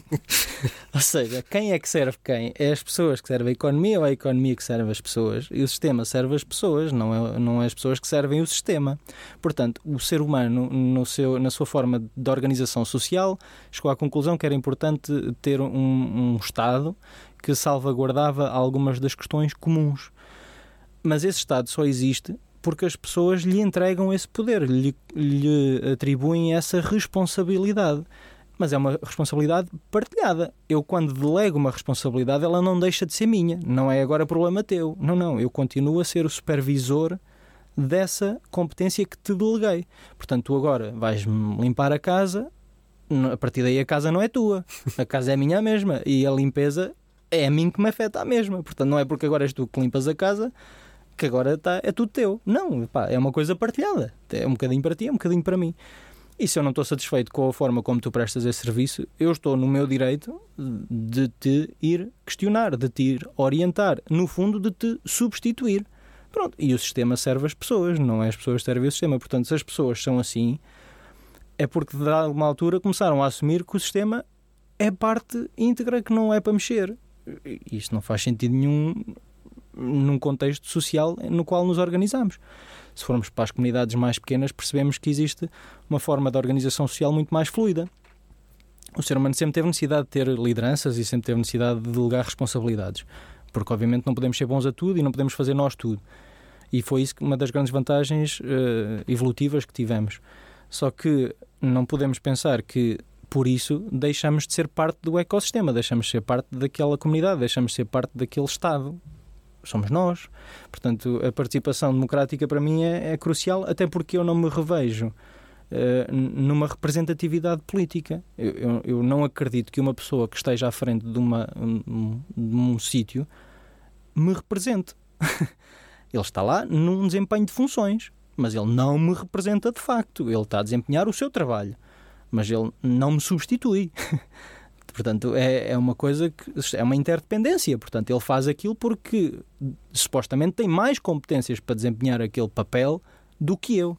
[LAUGHS] ou seja, quem é que serve quem? É as pessoas que servem a economia ou é a economia que serve as pessoas? E o sistema serve as pessoas, não é, não é as pessoas que servem o sistema. Portanto, o ser humano, no seu, na sua forma de organização social, chegou à conclusão que era importante ter um, um Estado que salvaguardava algumas das questões comuns. Mas esse Estado só existe porque as pessoas lhe entregam esse poder, lhe, lhe atribuem essa responsabilidade. Mas é uma responsabilidade partilhada. Eu, quando delego uma responsabilidade, ela não deixa de ser minha. Não é agora problema teu. Não, não. Eu continuo a ser o supervisor dessa competência que te deleguei. Portanto, tu agora vais-me limpar a casa, a partir daí a casa não é tua. A casa é minha mesma. E a limpeza é a mim que me afeta a mesma. Portanto, não é porque agora és tu que limpas a casa que agora tá, é tudo teu. Não, pá, é uma coisa partilhada. É um bocadinho para ti, é um bocadinho para mim. E se eu não estou satisfeito com a forma como tu prestas esse serviço, eu estou no meu direito de te ir questionar, de te ir orientar, no fundo, de te substituir. Pronto, e o sistema serve as pessoas, não é as pessoas que servem o sistema. Portanto, se as pessoas são assim, é porque de alguma altura começaram a assumir que o sistema é parte íntegra que não é para mexer. Isto não faz sentido nenhum num contexto social no qual nos organizamos. Se formos para as comunidades mais pequenas, percebemos que existe uma forma de organização social muito mais fluida. O ser humano sempre teve necessidade de ter lideranças e sempre teve necessidade de delegar responsabilidades, porque obviamente não podemos ser bons a tudo e não podemos fazer nós tudo. E foi isso uma das grandes vantagens uh, evolutivas que tivemos. Só que não podemos pensar que por isso deixamos de ser parte do ecossistema, deixamos de ser parte daquela comunidade, deixamos de ser parte daquele Estado. Somos nós. Portanto, a participação democrática para mim é, é crucial, até porque eu não me revejo uh, numa representatividade política. Eu, eu, eu, não acredito que uma pessoa que esteja à frente de, uma, um, de um sítio me represente. [LAUGHS] ele está lá num desempenho de funções, mas ele não me representa de facto. Ele está a desempenhar o seu trabalho mas ele não me substitui. [LAUGHS] Portanto, é, é uma coisa que é uma interdependência. Portanto, ele faz aquilo porque supostamente tem mais competências para desempenhar aquele papel do que eu.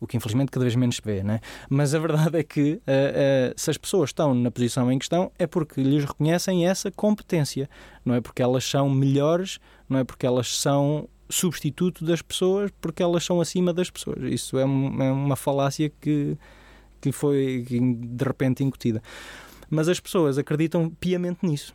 O que infelizmente cada vez menos se vê, né? Mas a verdade é que uh, uh, se as pessoas estão na posição em questão é porque lhes reconhecem essa competência. Não é porque elas são melhores, não é porque elas são substituto das pessoas, porque elas são acima das pessoas. Isso é, um, é uma falácia que que foi de repente incutida. Mas as pessoas acreditam piamente nisso,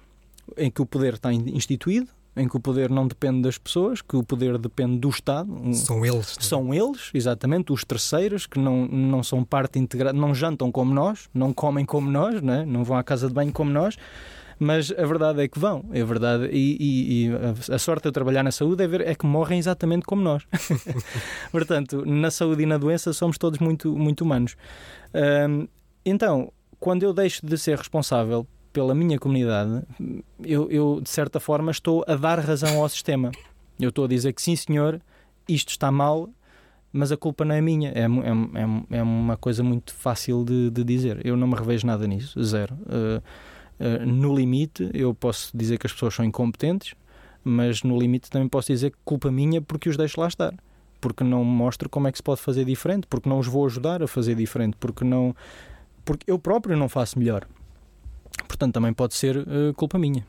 em que o poder está instituído, em que o poder não depende das pessoas, que o poder depende do Estado. São eles. É? São eles, exatamente, os terceiros, que não, não são parte integrada, não jantam como nós, não comem como nós, não, é? não vão à casa de banho como nós, mas a verdade é que vão, é verdade. E, e, e a sorte de eu trabalhar na saúde é, ver, é que morrem exatamente como nós. [LAUGHS] Portanto, na saúde e na doença somos todos muito, muito humanos. Um, então, quando eu deixo de ser responsável pela minha comunidade, eu, eu, de certa forma estou a dar razão ao sistema. Eu estou a dizer que sim, senhor, isto está mal, mas a culpa não é minha. É, é, é uma coisa muito fácil de, de, dizer. Eu não me revejo nada nisso, zero. Uh, uh, no limite, eu posso dizer que as pessoas são incompetentes, mas no limite também posso dizer que culpa minha porque os deixo lá estar porque não mostro como é que se pode fazer diferente, porque não os vou ajudar a fazer diferente, porque não porque eu próprio não faço melhor. Portanto, também pode ser uh, culpa minha.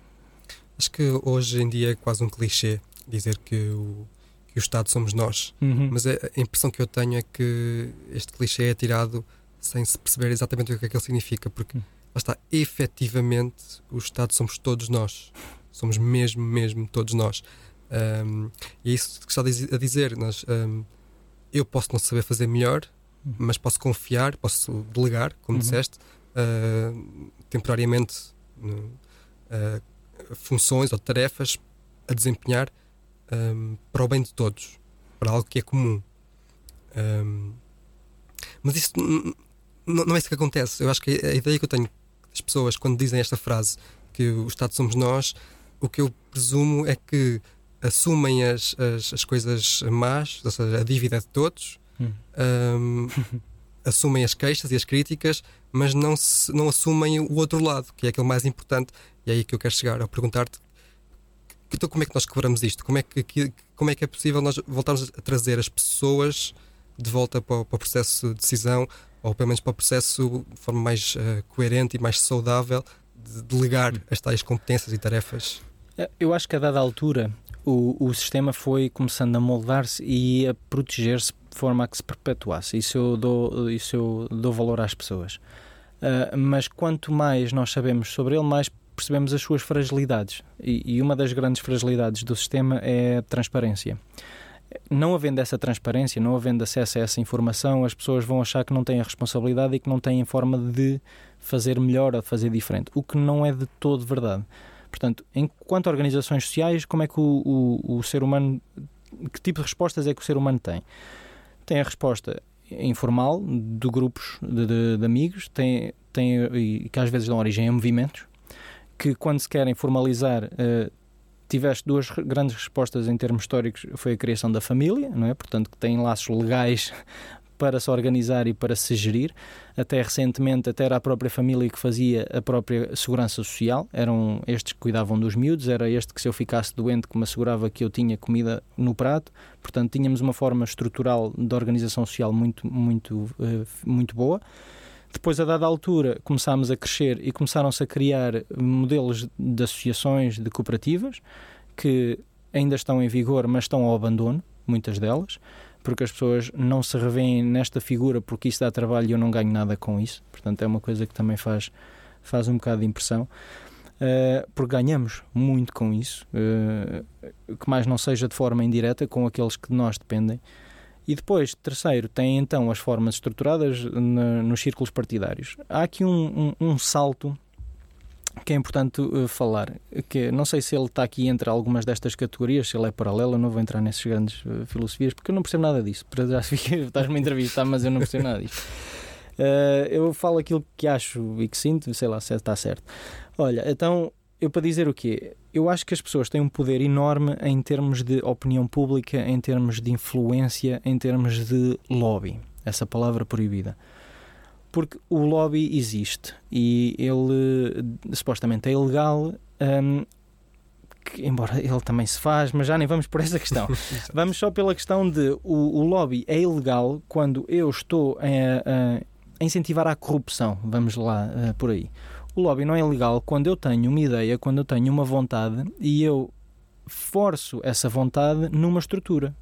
Acho que hoje em dia é quase um clichê dizer que o, que o Estado somos nós, uhum. mas a, a impressão que eu tenho é que este clichê é tirado sem se perceber exatamente o que é que ele significa, porque uhum. lá está, efetivamente, o Estado somos todos nós. Somos mesmo, mesmo todos nós. Um, e é isso que está a dizer. Nós, um, eu posso não saber fazer melhor. Mas posso confiar, posso delegar, como uhum. disseste, uh, temporariamente uh, funções ou tarefas a desempenhar um, para o bem de todos, para algo que é comum. mas isso não é isso que acontece. Eu acho que a ideia que eu tenho das pessoas quando dizem esta frase, que o Estado somos nós, o que eu presumo é que assumem as, as, as, coisas más, ou seja, a dívida de todos, hum. um, [LAUGHS] assumem as queixas e as críticas, mas não, se, não assumem o outro lado, que é aquele mais importante. E é aí que eu quero chegar, a perguntar-te então como é que nós quebramos isto? Como é que, que, como é que é possível nós voltarmos a trazer as pessoas de volta para o, para o processo de decisão, ou pelo menos para o processo de forma mais uh, coerente e mais saudável de delegar hum. as tais competências e tarefas? Eu acho que a dada altura o, o sistema foi começando a moldar-se e a proteger-se forma a que se perpetuasse. Isso eu dou, isso eu dou valor às pessoas. Uh, mas quanto mais nós sabemos sobre ele, mais percebemos as suas fragilidades. E, e, uma das grandes fragilidades do sistema é a transparência. Não havendo essa transparência, não havendo acesso a essa informação, as pessoas vão achar que não têm a responsabilidade e que não têm forma de fazer melhor ou de fazer diferente, o que não é de todo verdade. Portanto, enquanto organizações sociais, como é que o, o, o ser humano, que tipo de respostas é que o ser humano tem? Tem a resposta informal de grupos de, de, de amigos, tem, tem, e que às vezes dão origem a movimentos, que quando se querem formalizar uh, tiveste duas grandes respostas em termos históricos foi a criação da família, não é? Portanto, que tem laços legais para se organizar e para se gerir. Até recentemente, até era a própria família que fazia a própria segurança social. Eram estes que cuidavam dos miúdos, era este que, se eu ficasse doente, que me assegurava que eu tinha comida no prato. Portanto, tínhamos uma forma estrutural de organização social muito, muito, eh, muito boa. Depois, a dada altura, começámos a crescer e começaram-se a criar modelos de associações, de cooperativas, que ainda estão em vigor, mas estão ao abandono, muitas delas porque as pessoas não se revêem nesta figura porque isso dá trabalho e eu não ganho nada com isso. Portanto, é uma coisa que também faz, faz um bocado de impressão. Uh, porque ganhamos muito com isso, uh, que mais não seja de forma indireta com aqueles que de nós dependem. E depois, terceiro, tem então as formas estruturadas na, nos círculos partidários. Há aqui um, um, um salto que é importante uh, falar, que não sei se ele está aqui entre algumas destas categorias, se ele é paralelo, eu não vou entrar nessas grandes uh, filosofias, porque eu não percebo nada disso. Já [LAUGHS] estás-me a entrevistar, mas eu não percebo nada disso. Uh, eu falo aquilo que acho e que sinto, sei lá se está certo. Olha, então, eu para dizer o quê? Eu acho que as pessoas têm um poder enorme em termos de opinião pública, em termos de influência, em termos de lobby. Essa palavra proibida porque o lobby existe e ele supostamente é ilegal. Um, que, embora ele também se faz, mas já nem vamos por essa questão. [LAUGHS] vamos só pela questão de o, o lobby é ilegal quando eu estou a, a incentivar a corrupção. Vamos lá uh, por aí. O lobby não é ilegal quando eu tenho uma ideia, quando eu tenho uma vontade e eu forço essa vontade numa estrutura.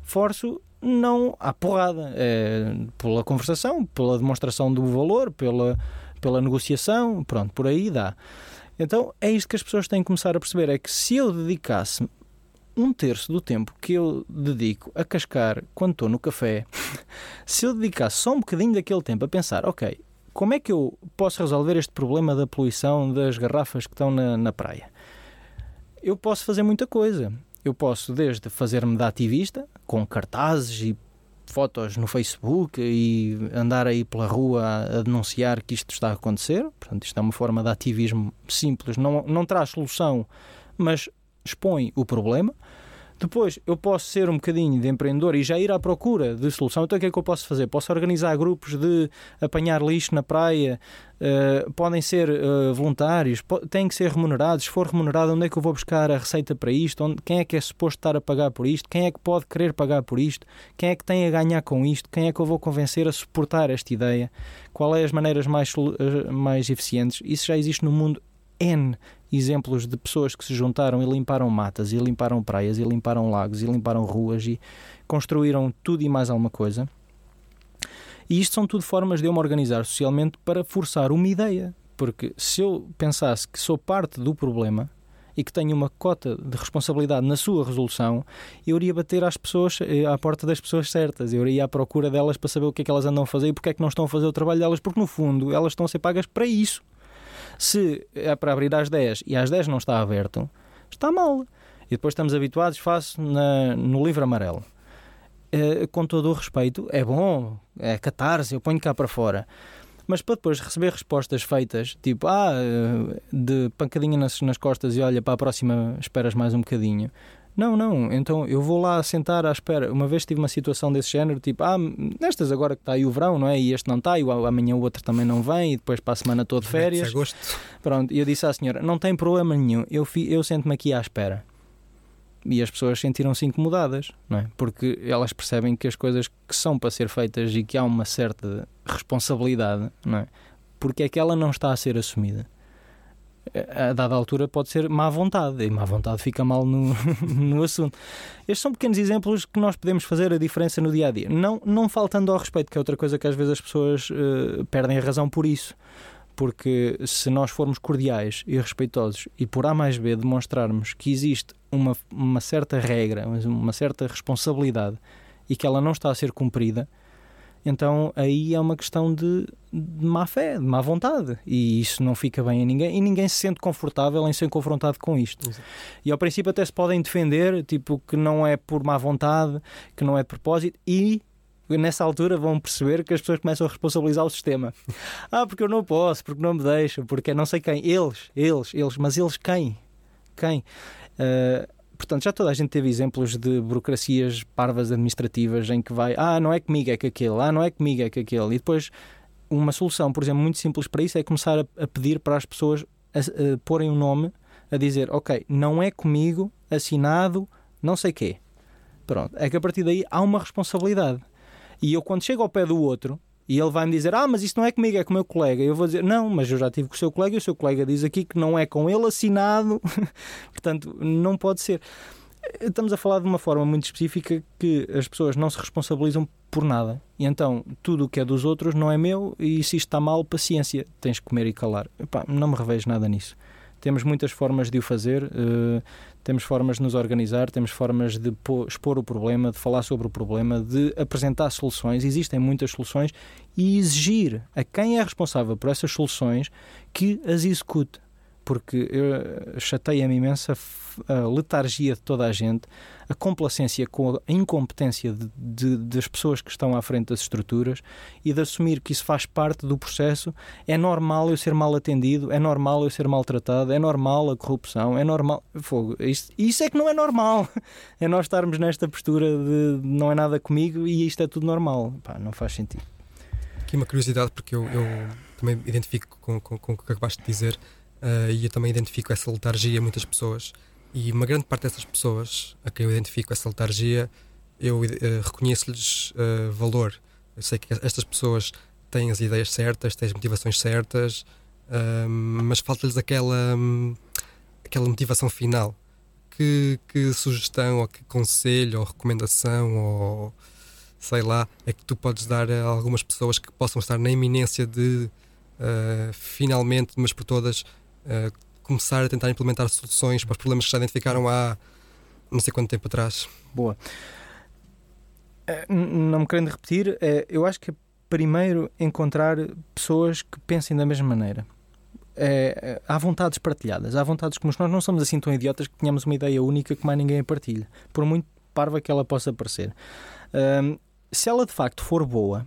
Forço não há porrada. É pela conversação, pela demonstração do valor, pela, pela negociação, pronto, por aí dá. Então é isto que as pessoas têm que começar a perceber: é que se eu dedicasse um terço do tempo que eu dedico a cascar quando estou no café, [LAUGHS] se eu dedicasse só um bocadinho daquele tempo a pensar, ok, como é que eu posso resolver este problema da poluição das garrafas que estão na, na praia? Eu posso fazer muita coisa. Eu posso desde fazer-me de ativista, com cartazes e fotos no Facebook e andar aí pela rua a, denunciar que isto está a acontecer. Portanto, isto é uma forma de ativismo simples, não, não traz solução, mas expõe o problema. Depois, eu posso ser um bocadinho de empreendedor e já ir à procura de solução. Então, o que é que eu posso fazer? Posso organizar grupos de apanhar lixo na praia, uh, podem ser uh, voluntários, têm que ser remunerados. Se for remunerado, onde é que eu vou buscar a receita para isto? Onde, quem é que é suposto estar a pagar por isto? Quem é que pode querer pagar por isto? Quem é que tem a ganhar com isto? Quem é que eu vou convencer a suportar esta ideia? Qual é as maneiras mais, uh, mais eficientes? Isso já existe no mundo N exemplos de pessoas que se juntaram e limparam matas, e limparam praias, e limparam lagos, e limparam ruas, e construíram tudo e mais alguma coisa. E isto são tudo formas de eu me organizar socialmente para forçar uma ideia. Porque se eu pensasse que sou parte do problema e que tenho uma cota de responsabilidade na sua resolução, eu iria bater às pessoas, eh, à porta das pessoas certas. Eu iria à procura delas para saber o que é que elas andam a fazer e porque é que não estão a fazer o trabalho delas, porque no fundo elas estão a ser pagas para isso. Se é para abrir às 10 e às 10 não está aberto, está mal. E depois estamos habituados, faço na, no livro amarelo. É, com todo o respeito, é bom, é catarse, eu ponho cá para fora. Mas para depois receber respostas feitas, tipo, ah, de pancadinha nas, nas costas e olha, para a próxima esperas mais um bocadinho. Não, não, então eu vou lá sentar à espera. Uma vez tive uma situação desse género, tipo, ah, nestas agora que está aí o verão, não é? E este não está, e amanhã o outro também não vem, e depois para a semana todo de férias. Agosto. Pronto, e eu disse à senhora, não tem problema nenhum, eu, eu sento-me aqui à espera. E as pessoas sentiram-se incomodadas, não é? Porque elas percebem que as coisas que são para ser feitas e que há uma certa responsabilidade, não é? Porque é que ela não está a ser assumida a dada altura pode ser má vontade, e má vontade fica mal no, [LAUGHS] no assunto. Estes são pequenos exemplos que nós podemos fazer a diferença no dia a dia. Não, não faltando ao respeito, que é outra coisa que às vezes as pessoas uh, perdem a razão por isso. Porque se nós formos cordiais e respeitosos e por A mais B demonstrarmos que existe uma, uma certa regra, uma certa responsabilidade e que ela não está a ser cumprida, então aí é uma questão de, de má fé, de má vontade. E isso não fica bem a ninguém. E ninguém se sente confortável em ser confrontado com isto. Exato. E ao princípio até se podem defender, tipo, que não é por má vontade, que não é de propósito. E nessa altura vão perceber que as pessoas começam a responsabilizar o sistema. [LAUGHS] Ah, porque eu não posso, porque não me deixam, porque é não sei quem. Eles, eles, eles. Mas eles quem? Quem? Uh, portanto, já toda a gente teve exemplos de burocracias parvas administrativas em que vai, ah, não é comigo, é que aquele, ah, não é comigo, é que aquele. E depois, uma solução, por exemplo, muito simples para isso é começar a, a pedir para as pessoas a, a, porem um nome, a dizer, ok, não é comigo, assinado, não sei quê. Pronto, é que a partir daí há uma responsabilidade. E eu, quando chego ao pé do outro, e ele vai me dizer: Ah, mas isso não é comigo, é com o meu colega. Eu vou dizer: Não, mas eu já tive com o seu colega e o seu colega diz aqui que não é com ele assinado. [LAUGHS] Portanto, não pode ser. estamos a falar de uma forma muito específica que as pessoas não se responsabilizam por nada. E então, tudo o que é dos outros não é meu e se isto está mal, paciência, tens que comer e calar. Epá, não me revejo nada nisso. Temos muitas formas de o fazer, uh, temos formas de nos organizar, temos formas de expor o problema, de falar sobre o problema, de apresentar soluções. Existem muitas soluções e exigir a quem é responsável por essas soluções que as execute porque chateia-me imenso a, letargia de toda a gente, a complacência com a incompetência de, de, das pessoas que estão à frente das estruturas e de assumir que isso faz parte do processo. É normal eu ser mal atendido, é normal eu ser maltratado, é normal a corrupção, é normal. Fogo, isso, isso é que não é normal. [LAUGHS] É nós estarmos nesta postura de não é nada comigo e isto é tudo normal. Pá, não faz sentido. Aqui uma curiosidade, porque eu, eu também identifico com, com, com o que acabaste de dizer uh, e eu também identifico essa letargia em muitas pessoas. E uma grande parte dessas pessoas a quem eu identifico essa letargia, eu uh, reconheço-lhes uh, valor. Eu sei que estas pessoas têm as ideias certas, têm as motivações certas, mas falta-lhes aquela, um, aquela motivação final. Que, que sugestão, ou que conselho, ou recomendação, ou sei lá, é que tu podes dar a algumas pessoas que possam estar na iminência de finalmente, mas por todas, começar a tentar implementar soluções para os problemas que já identificaram há não sei quanto tempo atrás. Boa. Uh, não me querendo repetir, eu acho que é primeiro encontrar pessoas que pensem da mesma maneira. É, há vontades partilhadas, há vontades como nós não somos assim tão idiotas que tenhamos uma ideia única que mais ninguém partilha, por muito parva que ela possa parecer. se ela de facto for boa,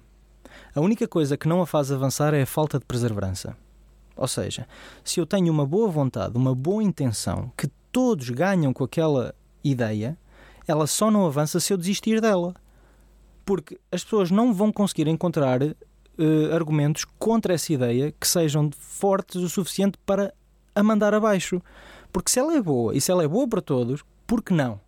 a única coisa que não a faz avançar é a falta de perseverança. Ou seja, se eu tenho uma boa vontade, uma boa intenção, que todos ganham com aquela ideia, ela só não avança se eu desistir dela. Porque as pessoas não vão conseguir encontrar uh, argumentos contra essa ideia que sejam fortes o suficiente para a mandar abaixo. Porque se ela é boa e se ela é boa para todos, por que não?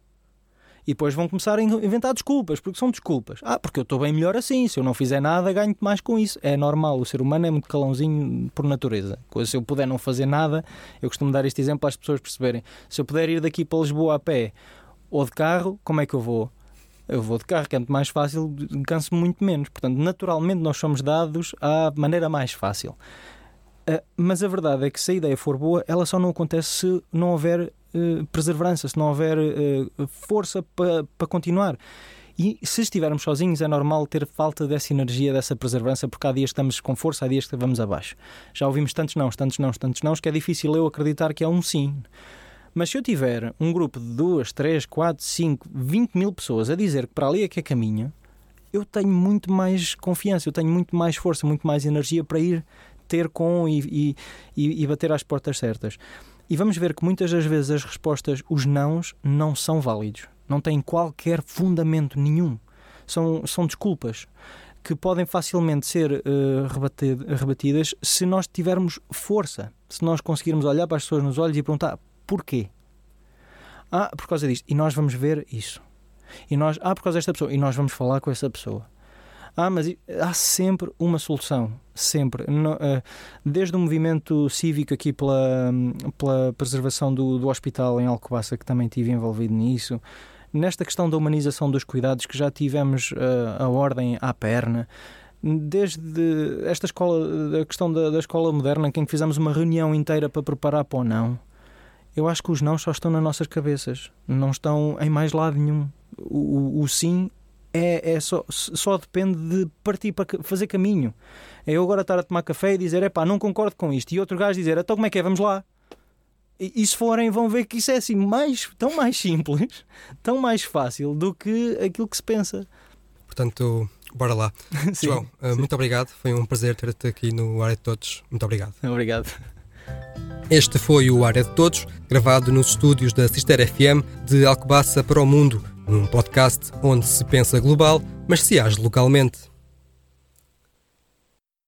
E depois vão começar a inventar desculpas, porque são desculpas. Ah, porque eu estou bem melhor assim, se eu não fizer nada, ganho mais com isso. É normal, o ser humano é muito calãozinho por natureza. Se eu puder não fazer nada, eu costumo dar este exemplo para as pessoas perceberem. Se eu puder ir daqui para Lisboa a pé ou de carro, como é que eu vou? Eu vou de carro, que é muito mais fácil, canso-me muito menos. Portanto, naturalmente, nós somos dados à maneira mais fácil. Uh, mas a verdade é que se a ideia for boa, ela só não acontece se não houver perseverança, se não houver uh, força para pa continuar. E se estivermos sozinhos, é normal ter falta dessa energia, dessa perseverança, porque há dias estamos com força, há dias que vamos abaixo. Já ouvimos tantos não, tantos não, tantos não, que é difícil eu acreditar que é um sim. Mas se eu tiver um grupo de duas, três, quatro, cinco, vinte mil pessoas a dizer que para ali é que é caminho, eu tenho muito mais confiança, eu tenho muito mais força, muito mais energia para ir ter com e, e, e bater às portas certas. E vamos ver que muitas das vezes as respostas, os nãos, não são válidos. Não têm qualquer fundamento nenhum. São, são desculpas que podem facilmente ser uh, rebatidas se nós tivermos força. Se nós conseguirmos olhar para as pessoas nos olhos e perguntar porquê. Ah, por causa disto. E nós vamos ver isso. E nós, ah, por causa desta pessoa. E nós vamos falar com essa pessoa. Ah, mas há sempre uma solução, sempre. Eh, desde o movimento cívico aqui pela, pela preservação do, do hospital em Alcobaça, que também estive envolvido nisso, nesta questão da humanização dos cuidados, que já tivemos uh, a ordem à perna, desde esta escola, a questão da, da escola moderna, em que fizemos uma reunião inteira para preparar para o não, eu acho que os não só estão nas nossas cabeças, não estão em mais lado nenhum. O, o, o sim é, é só, só depende de partir para fazer caminho. É eu agora estar a tomar café e dizer, é pá, não concordo com isto. E outro gajo dizer, então como é que é? Vamos lá. E, e, se forem, vão ver que isso é assim, mais, tão mais simples, [LAUGHS] tão mais fácil do que aquilo que se pensa. Portanto, bora lá. [LAUGHS] sim, João, eh, sim. muito obrigado. Foi um prazer ter-te aqui no Área de Todos. Muito obrigado. Obrigado. Este foi o Área de Todos, gravado nos estúdios da Sister FM de Alcobaça para o Mundo num podcast onde se pensa global, mas se age localmente.